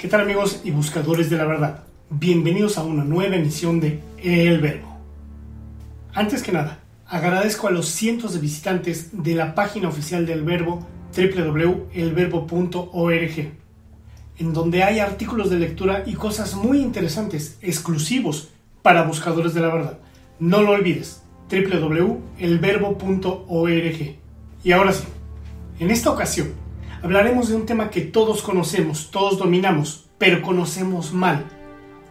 ¿Qué tal amigos y buscadores de la verdad? Bienvenidos a una nueva emisión de El Verbo. Antes que nada, agradezco a los cientos de visitantes de la página oficial del Verbo www.elverbo.org, en donde hay artículos de lectura y cosas muy interesantes, exclusivos para buscadores de la verdad. No lo olvides, www.elverbo.org. Y ahora sí, en esta ocasión hablaremos de un tema que todos conocemos, todos dominamos, pero conocemos mal.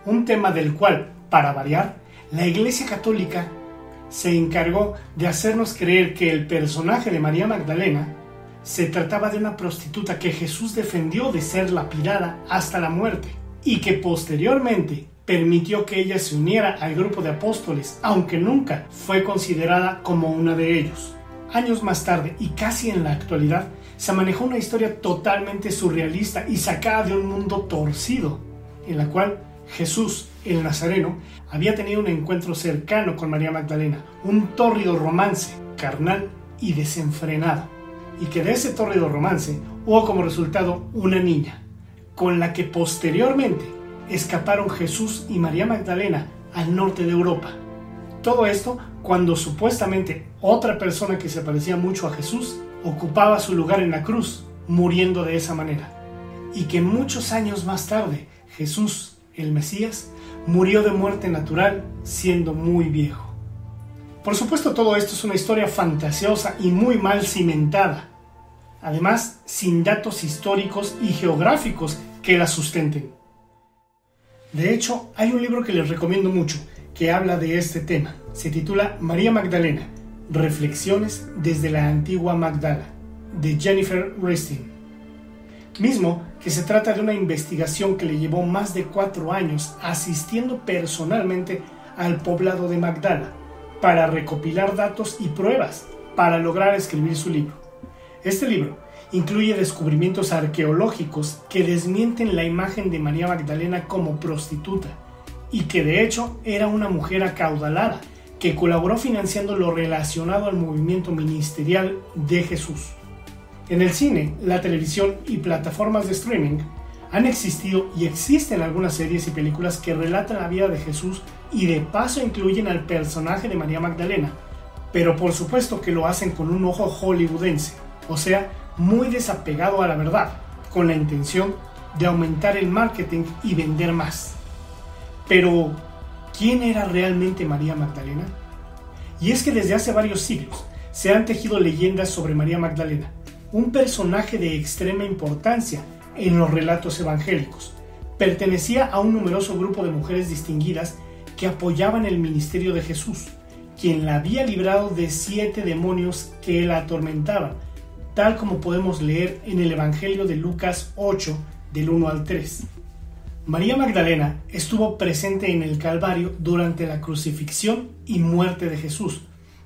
Un tema del cual, para variar, la Iglesia Católica se encargó de hacernos creer que el personaje de María Magdalena se trataba de una prostituta que Jesús defendió de ser lapidada hasta la muerte y que posteriormente permitió que ella se uniera al grupo de apóstoles, aunque nunca fue considerada como una de ellos. Años más tarde y casi en la actualidad, se manejó una historia totalmente surrealista y sacada de un mundo torcido, en la cual Jesús, el Nazareno, había tenido un encuentro cercano con María Magdalena, un tórrido romance, carnal y desenfrenado, y que de ese tórrido romance hubo como resultado una niña, con la que posteriormente escaparon Jesús y María Magdalena al norte de Europa. Todo esto cuando supuestamente otra persona que se parecía mucho a Jesús ocupaba su lugar en la cruz, muriendo de esa manera. Y que muchos años más tarde Jesús, el Mesías, murió de muerte natural siendo muy viejo. Por supuesto todo esto es una historia fantasiosa y muy mal cimentada, además sin datos históricos y geográficos que la sustenten. De hecho, hay un libro que les recomiendo mucho que habla de este tema. Se titula María Magdalena, Reflexiones desde la antigua Magdala, de Jennifer Resting. Mismo que se trata de una investigación que le llevó más de cuatro años asistiendo personalmente al poblado de Magdala para recopilar datos y pruebas para lograr escribir su libro. Este libro incluye descubrimientos arqueológicos que desmienten la imagen de María Magdalena como prostituta y que de hecho era una mujer acaudalada que colaboró financiando lo relacionado al movimiento ministerial de Jesús. En el cine, la televisión y plataformas de streaming han existido y existen algunas series y películas que relatan la vida de Jesús y de paso incluyen al personaje de María Magdalena, pero por supuesto que lo hacen con un ojo hollywoodense, o sea, muy desapegado a la verdad, con la intención de aumentar el marketing y vender más. Pero, ¿Quién era realmente María Magdalena? Y es que desde hace varios siglos se han tejido leyendas sobre María Magdalena, un personaje de extrema importancia en los relatos evangélicos. Pertenecía a un numeroso grupo de mujeres distinguidas que apoyaban el ministerio de Jesús, quien la había librado de siete demonios que la atormentaban, tal como podemos leer en el Evangelio de Lucas 8, del 1 al 3. María Magdalena estuvo presente en el Calvario durante la crucifixión y muerte de Jesús,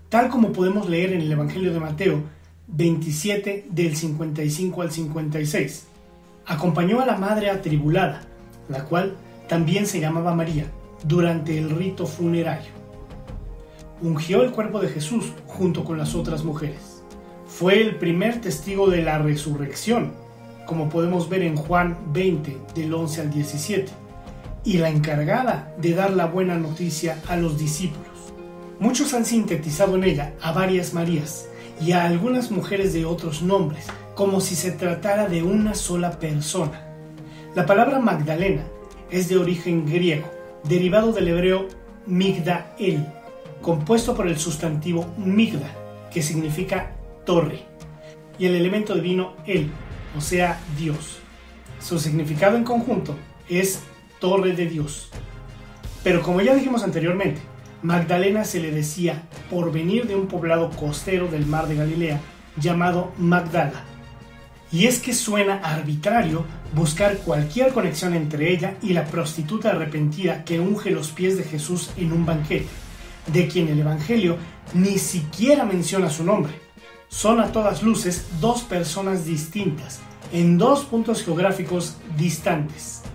tal como podemos leer en el Evangelio de Mateo 27 del 55 al 56. Acompañó a la madre atribulada, la cual también se llamaba María, durante el rito funerario. Ungió el cuerpo de Jesús junto con las otras mujeres. Fue el primer testigo de la resurrección como podemos ver en Juan 20 del 11 al 17, y la encargada de dar la buena noticia a los discípulos. Muchos han sintetizado en ella a varias Marías y a algunas mujeres de otros nombres, como si se tratara de una sola persona. La palabra Magdalena es de origen griego, derivado del hebreo migdael, compuesto por el sustantivo migda, que significa torre, y el elemento divino el, o sea, Dios. Su significado en conjunto es torre de Dios. Pero como ya dijimos anteriormente, Magdalena se le decía por venir de un poblado costero del mar de Galilea llamado Magdala. Y es que suena arbitrario buscar cualquier conexión entre ella y la prostituta arrepentida que unge los pies de Jesús en un banquete, de quien el Evangelio ni siquiera menciona su nombre. Son a todas luces dos personas distintas, en dos puntos geográficos distantes.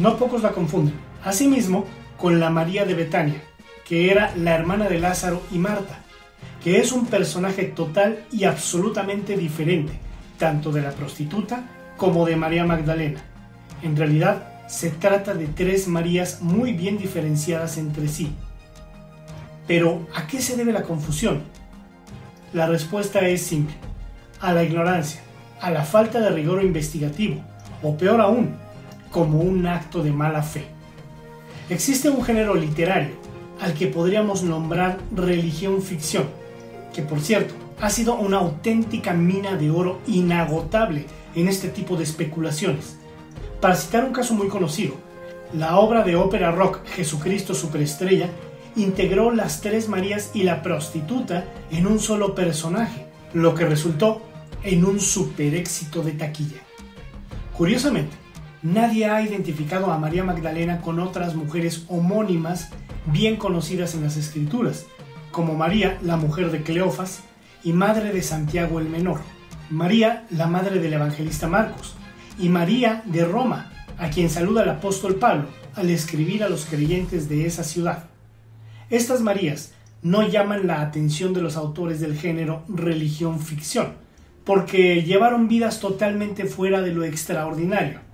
No pocos la confunden, asimismo, con la María de Betania, que era la hermana de Lázaro y Marta, que es un personaje total y absolutamente diferente, tanto de la prostituta como de María Magdalena. En realidad, se trata de tres Marías muy bien diferenciadas entre sí. Pero, ¿a qué se debe la confusión? La respuesta es simple. A la ignorancia, a la falta de rigor investigativo, o peor aún, como un acto de mala fe. Existe un género literario al que podríamos nombrar religión ficción, que por cierto ha sido una auténtica mina de oro inagotable en este tipo de especulaciones. Para citar un caso muy conocido, la obra de ópera rock Jesucristo Superestrella integró las tres Marías y la prostituta en un solo personaje, lo que resultó en un super éxito de taquilla. Curiosamente, nadie ha identificado a María Magdalena con otras mujeres homónimas bien conocidas en las escrituras, como María, la mujer de Cleofas, y madre de Santiago el Menor, María, la madre del evangelista Marcos, y María de Roma, a quien saluda el apóstol Pablo al escribir a los creyentes de esa ciudad. Estas Marías no llaman la atención de los autores del género religión ficción, porque llevaron vidas totalmente fuera de lo extraordinario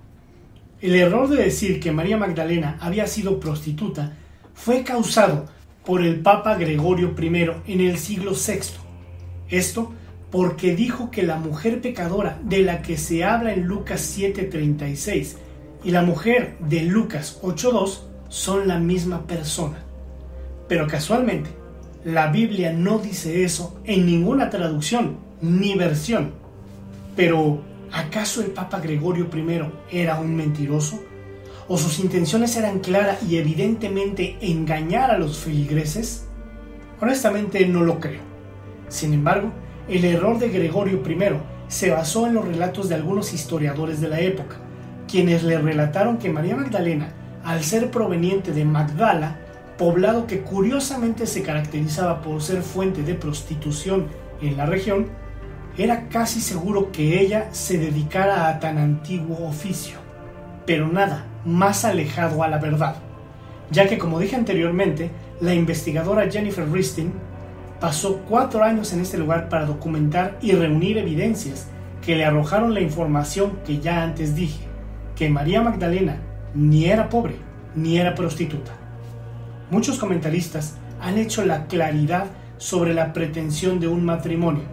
el error de decir que María Magdalena había sido prostituta fue causado por el Papa Gregorio I en el siglo VI. Esto porque dijo que la mujer pecadora de la que se habla en Lucas 7:36 y la mujer de Lucas 8:2 son la misma persona. Pero casualmente, la Biblia no dice eso en ninguna traducción ni versión. Pero ¿Acaso el Papa Gregorio I era un mentiroso? ¿O sus intenciones eran claras y evidentemente engañar a los feligreses? Honestamente no lo creo. Sin embargo, el error de Gregorio I se basó en los relatos de algunos historiadores de la época, quienes le relataron que María Magdalena, al ser proveniente de Magdala, poblado que curiosamente se caracterizaba por ser fuente de prostitución en la región, era casi seguro que ella se dedicara a tan antiguo oficio, pero nada más alejado a la verdad, ya que como dije anteriormente, la investigadora Jennifer Ristin pasó cuatro años en este lugar para documentar y reunir evidencias que le arrojaron la información que ya antes dije, que María Magdalena ni era pobre ni era prostituta. Muchos comentaristas han hecho la claridad sobre la pretensión de un matrimonio,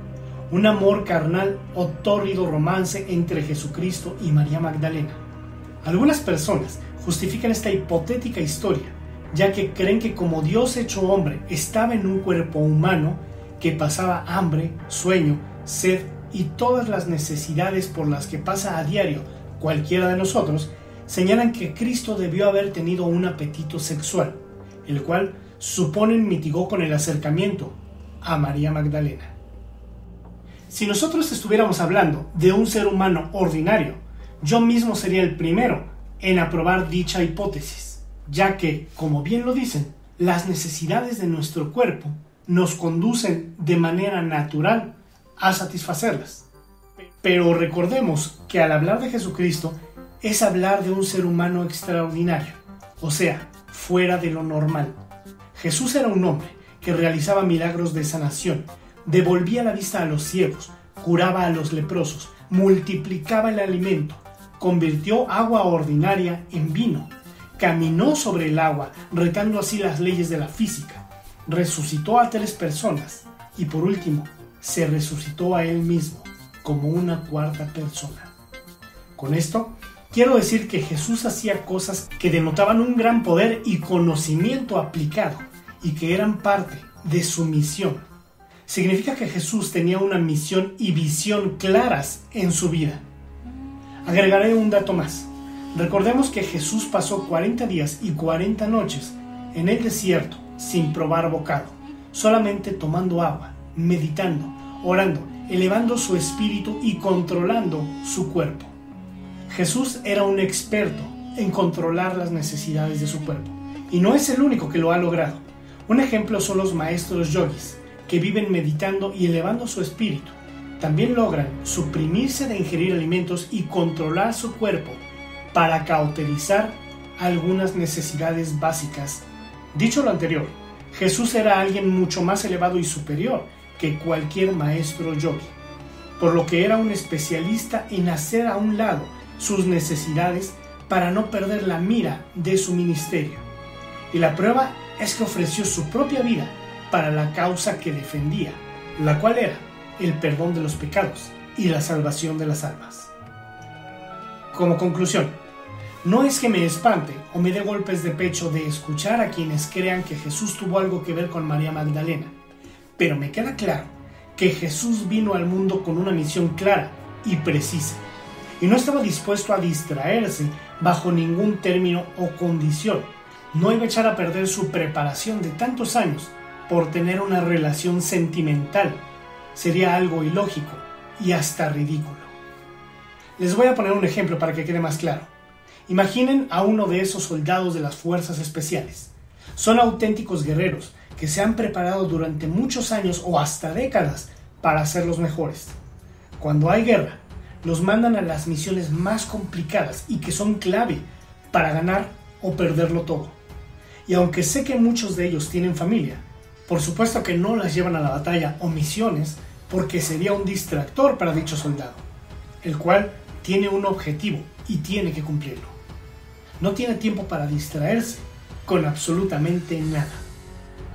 un amor carnal o tórrido romance entre Jesucristo y María Magdalena. Algunas personas justifican esta hipotética historia, ya que creen que como Dios hecho hombre estaba en un cuerpo humano que pasaba hambre, sueño, sed y todas las necesidades por las que pasa a diario cualquiera de nosotros, señalan que Cristo debió haber tenido un apetito sexual, el cual suponen mitigó con el acercamiento a María Magdalena. Si nosotros estuviéramos hablando de un ser humano ordinario, yo mismo sería el primero en aprobar dicha hipótesis, ya que, como bien lo dicen, las necesidades de nuestro cuerpo nos conducen de manera natural a satisfacerlas. Pero recordemos que al hablar de Jesucristo es hablar de un ser humano extraordinario, o sea, fuera de lo normal. Jesús era un hombre que realizaba milagros de sanación, devolvía la vista a los ciegos, curaba a los leprosos, multiplicaba el alimento, convirtió agua ordinaria en vino, caminó sobre el agua, retando así las leyes de la física, resucitó a tres personas y por último, se resucitó a él mismo como una cuarta persona. Con esto, quiero decir que Jesús hacía cosas que denotaban un gran poder y conocimiento aplicado y que eran parte de su misión. Significa que Jesús tenía una misión y visión claras en su vida. Agregaré un dato más. Recordemos que Jesús pasó 40 días y 40 noches en el desierto sin probar bocado, solamente tomando agua, meditando, orando, elevando su espíritu y controlando su cuerpo. Jesús era un experto en controlar las necesidades de su cuerpo, y no es el único que lo ha logrado. Un ejemplo son los maestros yogis, que viven meditando y elevando su espíritu. También logran suprimirse de ingerir alimentos y controlar su cuerpo para cauterizar algunas necesidades básicas. Dicho lo anterior, Jesús era alguien mucho más elevado y superior que cualquier maestro yogi, por lo que era un especialista en hacer a un lado sus necesidades para no perder la mira de su ministerio. Y la prueba es que ofreció su propia vida para la causa que defendía, la cual era el perdón de los pecados y la salvación de las almas. Como conclusión, no es que me espante o me dé golpes de pecho de escuchar a quienes crean que Jesús tuvo algo que ver con María Magdalena, pero me queda claro que Jesús vino al mundo con una misión clara y precisa, y no estaba dispuesto a distraerse bajo ningún término o condición. No iba a echar a perder su preparación de tantos años por tener una relación sentimental. Sería algo ilógico y hasta ridículo. Les voy a poner un ejemplo para que quede más claro. Imaginen a uno de esos soldados de las fuerzas especiales. Son auténticos guerreros que se han preparado durante muchos años o hasta décadas para ser los mejores. Cuando hay guerra, los mandan a las misiones más complicadas y que son clave para ganar o perderlo todo. Y aunque sé que muchos de ellos tienen familia, por supuesto que no las llevan a la batalla o misiones porque sería un distractor para dicho soldado, el cual tiene un objetivo y tiene que cumplirlo no tiene tiempo para distraerse con absolutamente nada.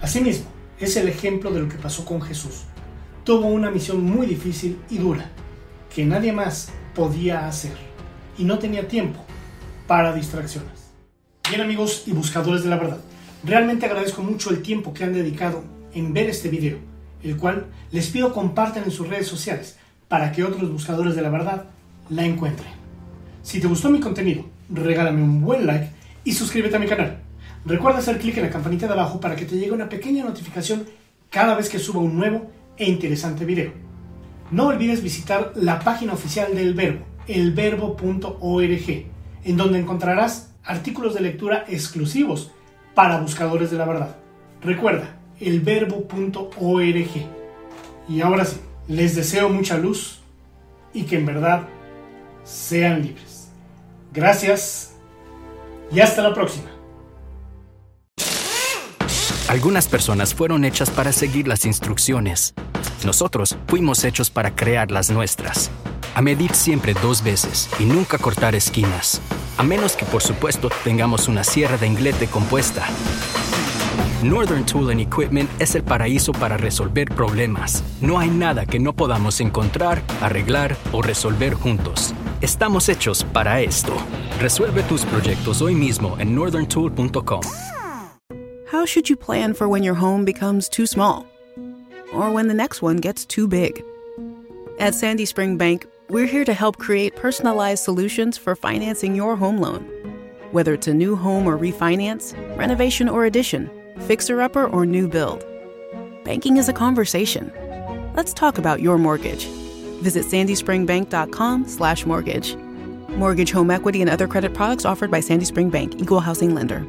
Asimismo, es el ejemplo de lo que pasó con Jesús. Tuvo una misión muy difícil y dura, que nadie más podía hacer, y no tenía tiempo para distracciones. Bien amigos y buscadores de la verdad, realmente agradezco mucho el tiempo que han dedicado en ver este video, el cual les pido compartan en sus redes sociales para que otros buscadores de la verdad la encuentren. Si te gustó mi contenido, regálame un buen like y suscríbete a mi canal. Recuerda hacer clic en la campanita de abajo para que te llegue una pequeña notificación cada vez que suba un nuevo e interesante video. No olvides visitar la página oficial del Verbo, elverbo.org, en donde encontrarás artículos de lectura exclusivos para buscadores de la verdad. Recuerda, elverbo.org. Y ahora sí, les deseo mucha luz y que en verdad sean libres. Gracias y hasta la próxima. Algunas personas fueron hechas para seguir las instrucciones. Nosotros fuimos hechos para crear las nuestras. A medir siempre dos veces y nunca cortar esquinas. A menos que por supuesto tengamos una sierra de inglete compuesta. Northern Tool and Equipment es el paraíso para resolver problemas. No hay nada que no podamos encontrar, arreglar o resolver juntos. Estamos hechos para esto. Resuelve tus proyectos hoy mismo en northerntool.com. How should you plan for when your home becomes too small? Or when the next one gets too big? At Sandy Spring Bank, we're here to help create personalized solutions for financing your home loan. Whether it's a new home or refinance, renovation or addition, fixer upper or new build. Banking is a conversation. Let's talk about your mortgage Visit sandyspringbank.com slash mortgage. Mortgage, home equity, and other credit products offered by Sandy Spring Bank, Equal Housing Lender.